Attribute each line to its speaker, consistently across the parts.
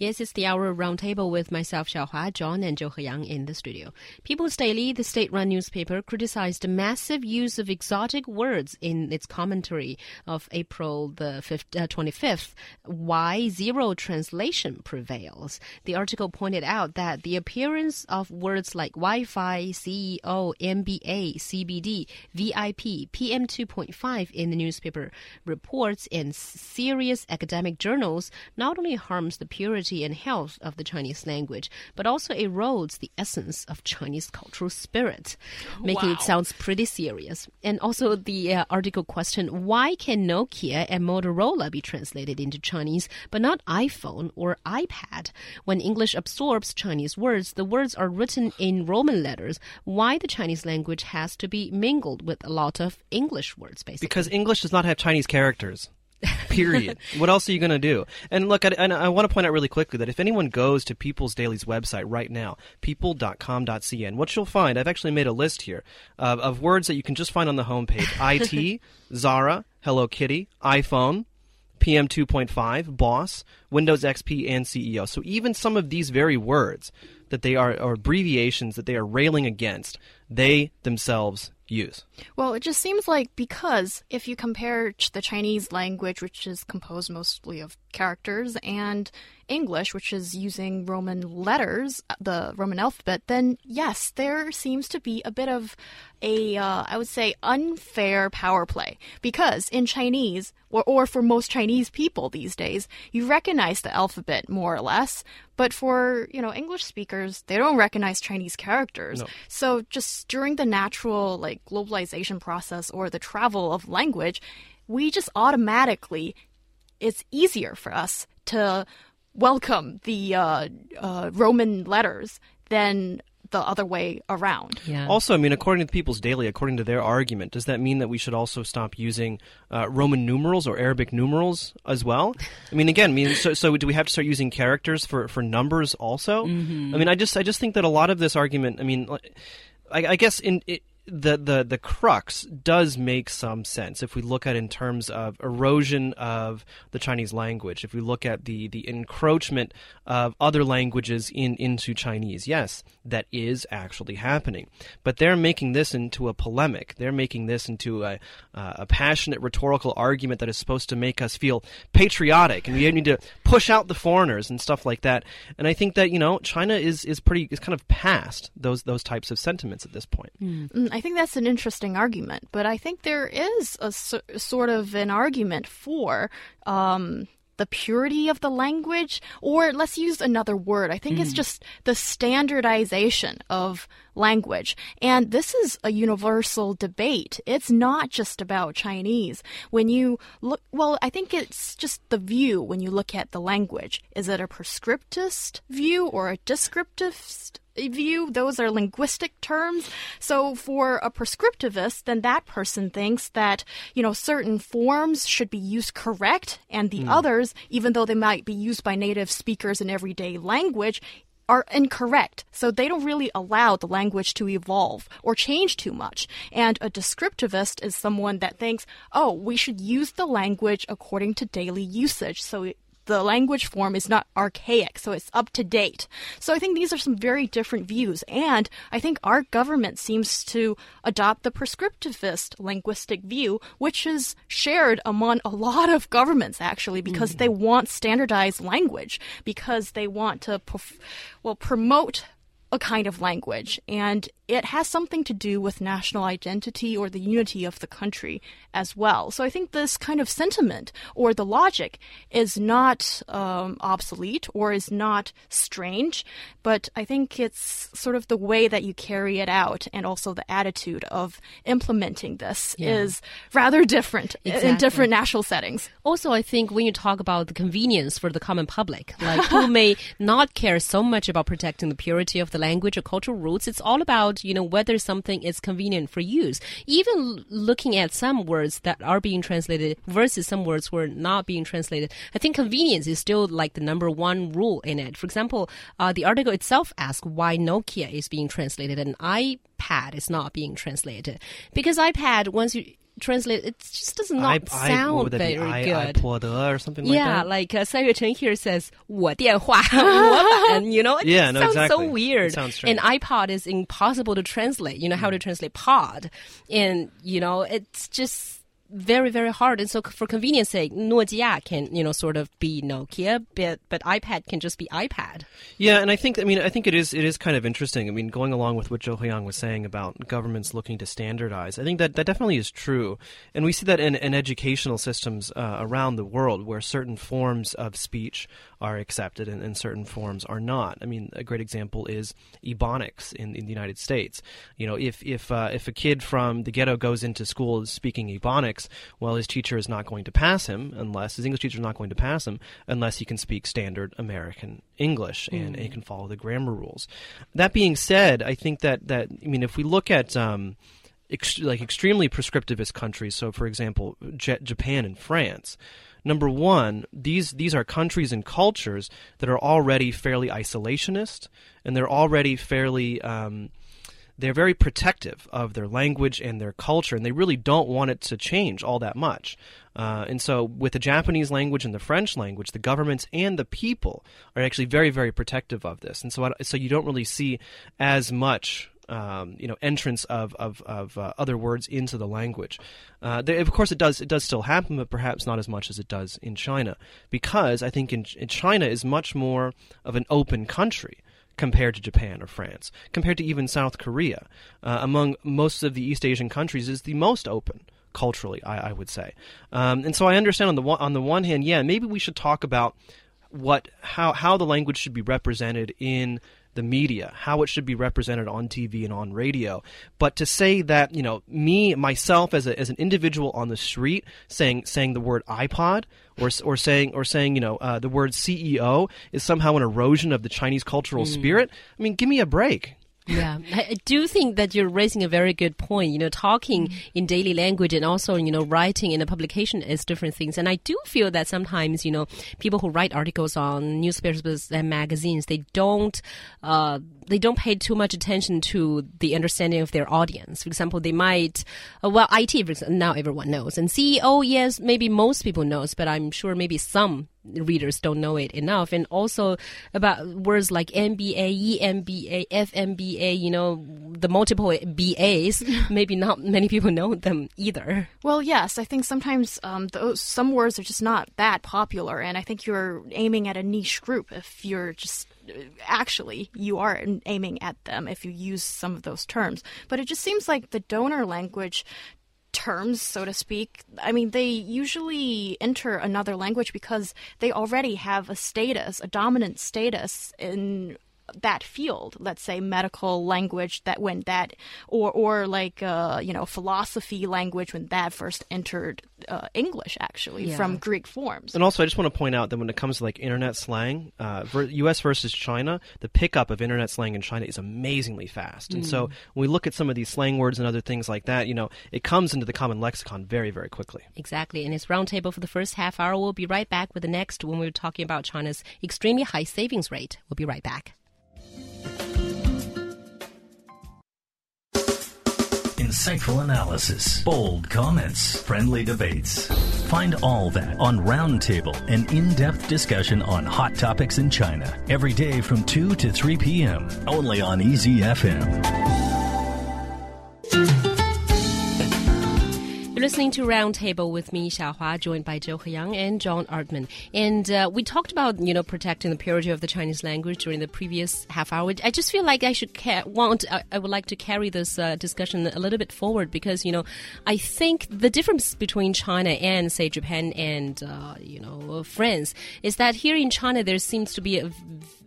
Speaker 1: Yes, it's the hour roundtable with myself, Xiaohua, John, and Zhou Heyang in the studio. People's Daily, the state-run newspaper, criticized the massive use of exotic words in its commentary of April the 5th, uh, 25th. Why zero translation prevails. The article pointed out that the appearance of words like Wi-Fi, CEO, MBA, CBD, VIP, PM2.5 in the newspaper reports in serious academic journals not only harms the purity and health of the Chinese language, but also erodes the essence of Chinese cultural spirit, making
Speaker 2: Wow.
Speaker 1: it sounds pretty serious. And also the uh, article question, why can Nokia and Motorola be translated into Chinese, but not iPhone or iPad? When English absorbs Chinese words, the words are written in Roman letters. Why the Chinese language has to be mingled with a lot of English words, basically?
Speaker 3: Because English does not have Chinese characters. Period. what else are you going to do? And look, I, and I want to point out really quickly that if anyone goes to People's Daily's website right now, people.com.cn, what you'll find, I've actually made a list here of, of words that you can just find on the homepage IT, Zara, Hello Kitty, iPhone, PM 2.5, Boss, Windows XP, and CEO. So even some of these very words that they are, or abbreviations that they are railing against, they themselves use.
Speaker 2: Well, it just seems like because if you compare the Chinese language, which is composed mostly of characters, and English, which is using Roman letters, uh, the Roman alphabet, then yes, there seems to be a bit of a, uh, I would say, unfair power play. Because in Chinese, or, or for most Chinese people these days, you recognize the alphabet more or less. But for, you know, English speakers, they don't recognize Chinese characters.
Speaker 3: No.
Speaker 2: So just during the natural like globalization process or the travel of language, we just automatically it's easier for us to welcome the uh, uh, Roman letters than the other way around.
Speaker 1: yeah.
Speaker 3: Also, I mean, according to People's Daily, according to their argument, does that mean that we should also stop using uh, Roman numerals or Arabic numerals as well? I mean, again, I mean, so, so do we have to start using characters for, for numbers also? I mean, I just I just think that a lot of this argument, I mean, like, I, I guess in it, the the the crux does make some sense if we look at it in terms of erosion of the Chinese language. If we look at the the encroachment of other languages in into Chinese, yes, that is actually happening. But they're making this into a polemic. They're making this into a uh, a passionate rhetorical argument that is supposed to make us feel patriotic, and we need to push out the foreigners and stuff like that. And I think that you know China is is pretty is kind of past those those types of sentiments at this point.
Speaker 2: Mm, I think that's an interesting argument, but I think there is a so- sort of an argument for um, the purity of the language, or let's use another word. I think it's just the standardization of language. And this is a universal debate. It's not just about Chinese. When you look, well, I think it's just the view when you look at the language. Is it a prescriptivist view or a descriptivist view? Those are linguistic terms. So for a prescriptivist, then that person thinks that, you know, certain forms should be used correct and the hmm. others, even though they might be used by native speakers in everyday language, are incorrect. So they don't really allow the language to evolve or change too much. And a descriptivist is someone that thinks, oh, we should use the language according to daily usage. So the language form is not archaic, so it's up to date. So I think these are some very different views. And I think our government seems to adopt the prescriptivist linguistic view, which is shared among a lot of governments actually, because mm. they want standardized language, because they want to, well, promote a kind of language, and it has something to do with national identity or the unity of the country as well. So I think this kind of sentiment or the logic is not um, obsolete or is not strange, but I think it's sort of the way that you carry it out and also the attitude of implementing this
Speaker 1: Yeah.
Speaker 2: is rather different in different national settings.
Speaker 1: Also, I think when you talk about the convenience for the common public, like who may not care so much about protecting the purity of the language or cultural roots, it's all about, you know, whether something is convenient for use. Even looking at some words that are being translated versus some words were not being translated, I think convenience is still like the number one rule in it. For example, uh, the article itself asks why Nokia is being translated and iPad is not being translated. Because iPad, once you translate, it just does not
Speaker 3: I, I, what
Speaker 1: sound
Speaker 3: would that be?
Speaker 1: very
Speaker 3: I,
Speaker 1: good.
Speaker 3: iPod or something like
Speaker 1: yeah,
Speaker 3: that.
Speaker 1: like uh, 三月成 here says 我电话 and you know it
Speaker 3: Yeah,
Speaker 1: just
Speaker 3: no,
Speaker 1: sounds so
Speaker 3: exactly.
Speaker 1: weird.
Speaker 3: It sounds
Speaker 1: and
Speaker 3: strange. Mm.
Speaker 1: iPod is impossible to translate. You know how to translate pod, and you know it's just very very hard. And so for convenience sake, Nokia can you know sort of be Nokia, but but iPad can just be iPad.
Speaker 3: Yeah, and I think I mean I think it is it is kind of interesting. I mean, going along with what Zhou Heyang was saying about governments looking to standardize, I think that that definitely is true, and we see that in, in educational systems uh, around the world where certain forms of speech are accepted and, and certain forms are not. I mean, a great example is Ebonics in, in the United States. You know, if if uh, if a kid from the ghetto goes into school speaking Ebonics, well, his teacher is not going to pass him unless his English teacher is not going to pass him unless he can speak standard American English and, and he can follow the grammar rules. That being said, I think that that I mean, if we look at um, ex- like extremely prescriptivist countries, so for example, J- Japan and France. Number one, these these are countries and cultures that are already fairly isolationist, and they're already fairly um, they're very protective of their language and their culture, and they really don't want it to change all that much. Uh, and so, with the Japanese language and the French language, the governments and the people are actually very, very protective of this. And so, so you don't really see as much. Um, you know, entrance of of, of uh, other words into the language. Uh, there, of course, it does it does still happen, but perhaps not as much as it does in China, because I think in, in China is much more of an open country compared to Japan or France, compared to even South Korea. Uh, among most of the East Asian countries, is the most open culturally, I, I would say. Um, and so I understand on the one, on the one hand, yeah, maybe we should talk about what how how the language should be represented in the media, how it should be represented on TV and on radio. But to say that, you know, me myself as a, as an individual on the street saying saying the word iPod or or saying or saying, you know, uh, the word CEO is somehow an erosion of the Chinese cultural spirit. I mean, give me a break.
Speaker 1: Yeah, I do think that you're raising a very good point. You know, talking in daily language and also, you know, writing in a publication is different things. And I do feel that sometimes, you know, people who write articles on newspapers and magazines, they don't, uh, they don't pay too much attention to the understanding of their audience. For example, they might, uh, well, IT, for example, now everyone knows. And CEO, yes, maybe most people knows, but I'm sure maybe some readers don't know it enough. And also about words like MBA, EMBA, FMBA, you know, the multiple BAs, maybe not many people know them either.
Speaker 2: Well, yes, I think sometimes um, those some words are just not that popular, and I think you're aiming at a niche group if you're just actually you are aiming at them if you use some of those terms. But it just seems like the donor language terms, so to speak, I mean, they usually enter another language because they already have a status, a dominant status in that field let's say medical language that when that or or like uh, you know philosophy language when that first entered uh, english actually
Speaker 1: Yeah.
Speaker 2: from greek forms
Speaker 3: And also, I just want to point out that when it comes to like internet slang, uh, ver- U.S. versus China, the pickup of internet slang in China is amazingly fast. And so, when we look at some of these slang words and other things like that, you know, it comes into the common lexicon very, very quickly.
Speaker 1: Exactly. And it's roundtable for the first half hour. We'll be right back with the next when we're talking about China's extremely high savings rate. We'll be right back.
Speaker 4: Insightful analysis, bold comments, friendly debates. Find all that on Roundtable, an in depth discussion on hot topics in China. Every day from 2 to 3 p.m. Only on Easy
Speaker 1: You're listening to Roundtable with me, Xiaohua, joined by Zhou Heyang and John Artman. And uh, we talked about, you know, protecting the purity of the Chinese language during the previous half hour. I just feel like I should want, I, I would like to carry this uh, discussion a little bit forward because, you know, I think the difference between China and, say, Japan and, uh, you know, France is that here in China there seems to be a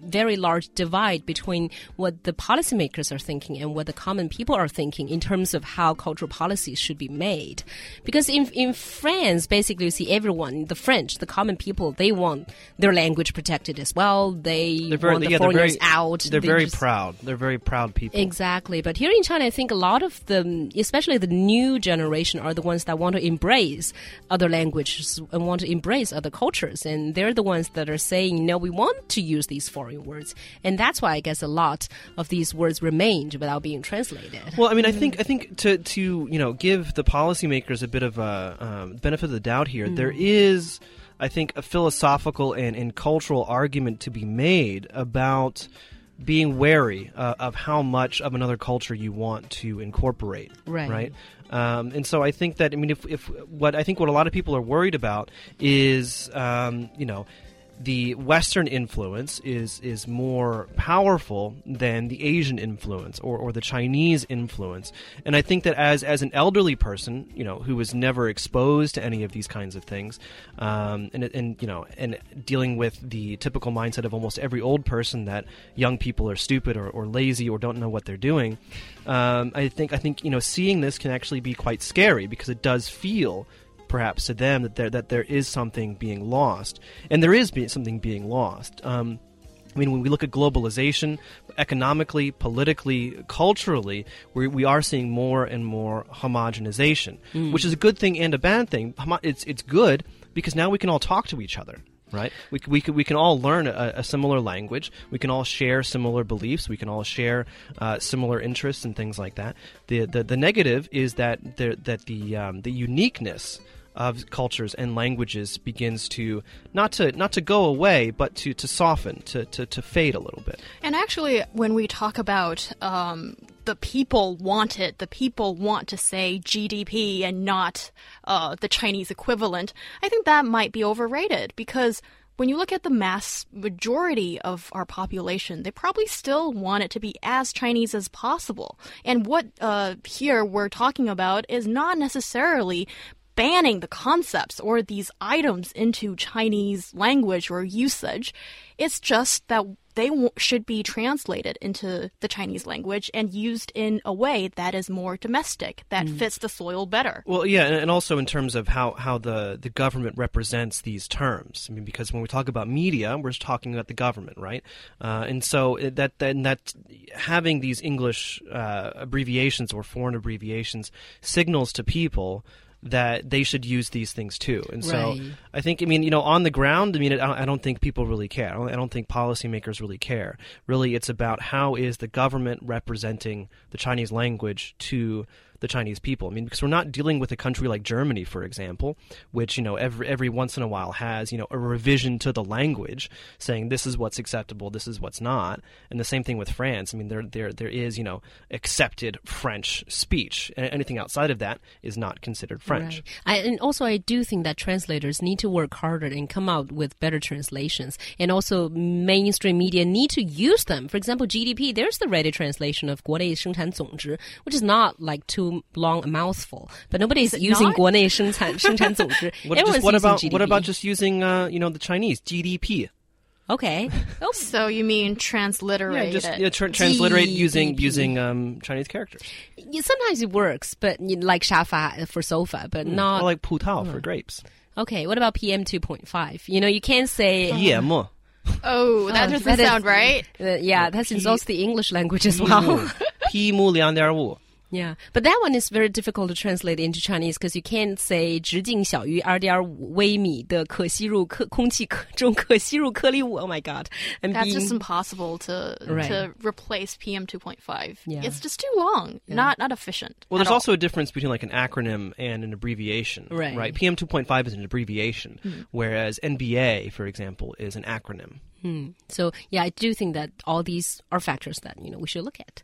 Speaker 1: very large divide between what the policymakers are thinking and what the common people are thinking in terms of how cultural policies should be made. Because in in France, basically, you see everyone, the French, the common people, they want their language protected as well. They
Speaker 3: They're very,
Speaker 1: want the
Speaker 3: yeah, they're
Speaker 1: foreigners
Speaker 3: very,
Speaker 1: out.
Speaker 3: They're
Speaker 1: They
Speaker 3: very
Speaker 1: just-
Speaker 3: proud. They're very proud people.
Speaker 1: Exactly. But here in China, I think a lot of the, especially the new generation, are the ones that want to embrace other languages and want to embrace other cultures. And they're the ones that are saying, no, we want to use these foreign foreign words, and that's why I guess a lot of these words remained without being translated.
Speaker 3: Well, I mean, I think I think to to you know give the policymakers a bit of a um, benefit of the doubt here, there is. I think a philosophical and, and cultural argument to be made about being wary uh, of how much of another culture you want to incorporate.
Speaker 1: Right.
Speaker 3: Right. Um, and so I think that I mean, if, if what I think what a lot of people are worried about is, um, you know, the Western influence is is more powerful than the Asian influence or, or the Chinese influence. And I think that as as an elderly person, you know, who was never exposed to any of these kinds of things, um, and and you know, and dealing with the typical mindset of almost every old person that young people are stupid or, or lazy or don't know what they're doing. Um, I think I think you know, seeing this can actually be quite scary because it does feel perhaps to them that there that there is something being lost, and there is be- something being lost. Um, I mean, when we look at globalization, economically, politically, culturally, we, we are seeing more and more homogenization, which is a good thing and a bad thing. It's it's good because now we can all talk to each other. Right, we, we, can, we can all learn a, a similar language. We can all share similar beliefs. We can all share uh, similar interests and things like that. The the, the negative is that the, that the um, the uniqueness of cultures and languages begins to not to not to go away, but to, to soften, to, to, to fade a little bit.
Speaker 2: And actually, when we talk about um, the people want it, the people want to say GDP and not uh, the Chinese equivalent, I think that might be overrated because when you look at the mass majority of our population, they probably still want it to be as Chinese as possible. And what uh, here we're talking about is not necessarily banning the concepts or these items into Chinese language or usage. It's just that they w- should be translated into the Chinese language and used in a way that is more domestic, that fits the soil better.
Speaker 3: Well, yeah, and, and also in terms of how, how the, the government represents these terms. I mean, because when we talk about media, we're talking about the government, right? Uh, and so that then that having these English uh, abbreviations or foreign abbreviations signals to people that they should use these things too. And so
Speaker 1: Right.
Speaker 3: I think, I mean, you know, on the ground, I mean, I don't, I don't think people really care. I don't, I don't think policymakers really care. Really, it's about how is the government representing the Chinese language to the Chinese people. I mean, because we're not dealing with a country like Germany, for example, which you know every every once in a while has you know a revision to the language saying this is what's acceptable, this is what's not, and the same thing with France. I mean, there there there is you know accepted French speech, and anything outside of that is not considered French.
Speaker 1: Right. I, and also, I do think that translators need to work harder and come out with better translations. And also, mainstream media need to use them. For example, GDP, there's the ready translation of 国内生产总值, which is not like too long a mouthful. But nobody's
Speaker 2: it
Speaker 1: using
Speaker 2: not?
Speaker 1: 国内生产生产总值.
Speaker 3: What,
Speaker 1: Everyone's
Speaker 3: just, what
Speaker 1: using
Speaker 3: about
Speaker 1: GDP.
Speaker 3: what about just using uh, you know the Chinese GDP?
Speaker 1: Okay. Oh,
Speaker 2: So you mean transliterate
Speaker 3: Yeah, just
Speaker 2: it?
Speaker 3: yeah, tra- transliterate using
Speaker 1: GDP.
Speaker 3: using um, Chinese characters.
Speaker 1: yeah, sometimes it works, but you know, like 沙发 for sofa, but not.
Speaker 3: Or like 葡萄for grapes.
Speaker 1: okay, what about PM 2.5? You know, you can't say.
Speaker 3: Yeah, mo.
Speaker 2: oh, that
Speaker 1: Oh,
Speaker 2: doesn't
Speaker 1: that is-
Speaker 2: sound right.
Speaker 1: Uh, yeah, that insults the English language as well.
Speaker 3: P 木两点五.
Speaker 1: Yeah, but that one is very difficult to translate into Chinese because you can't say 直径小于二点五微米的可吸入颗空气可中可吸入颗粒物。Oh my god! And
Speaker 2: That's
Speaker 1: being,
Speaker 2: just impossible to
Speaker 1: Right.
Speaker 2: to replace PM two point five.
Speaker 1: Yeah.
Speaker 2: It's just too long. Not not efficient.
Speaker 3: Well,
Speaker 2: at
Speaker 3: there's
Speaker 2: all.
Speaker 3: also a difference between like an acronym and an abbreviation.
Speaker 1: Right.
Speaker 3: Right. PM 2.5 is an abbreviation, whereas NBA, for example, is an acronym.
Speaker 1: so yeah, I do think that all these are factors that you know we should look at.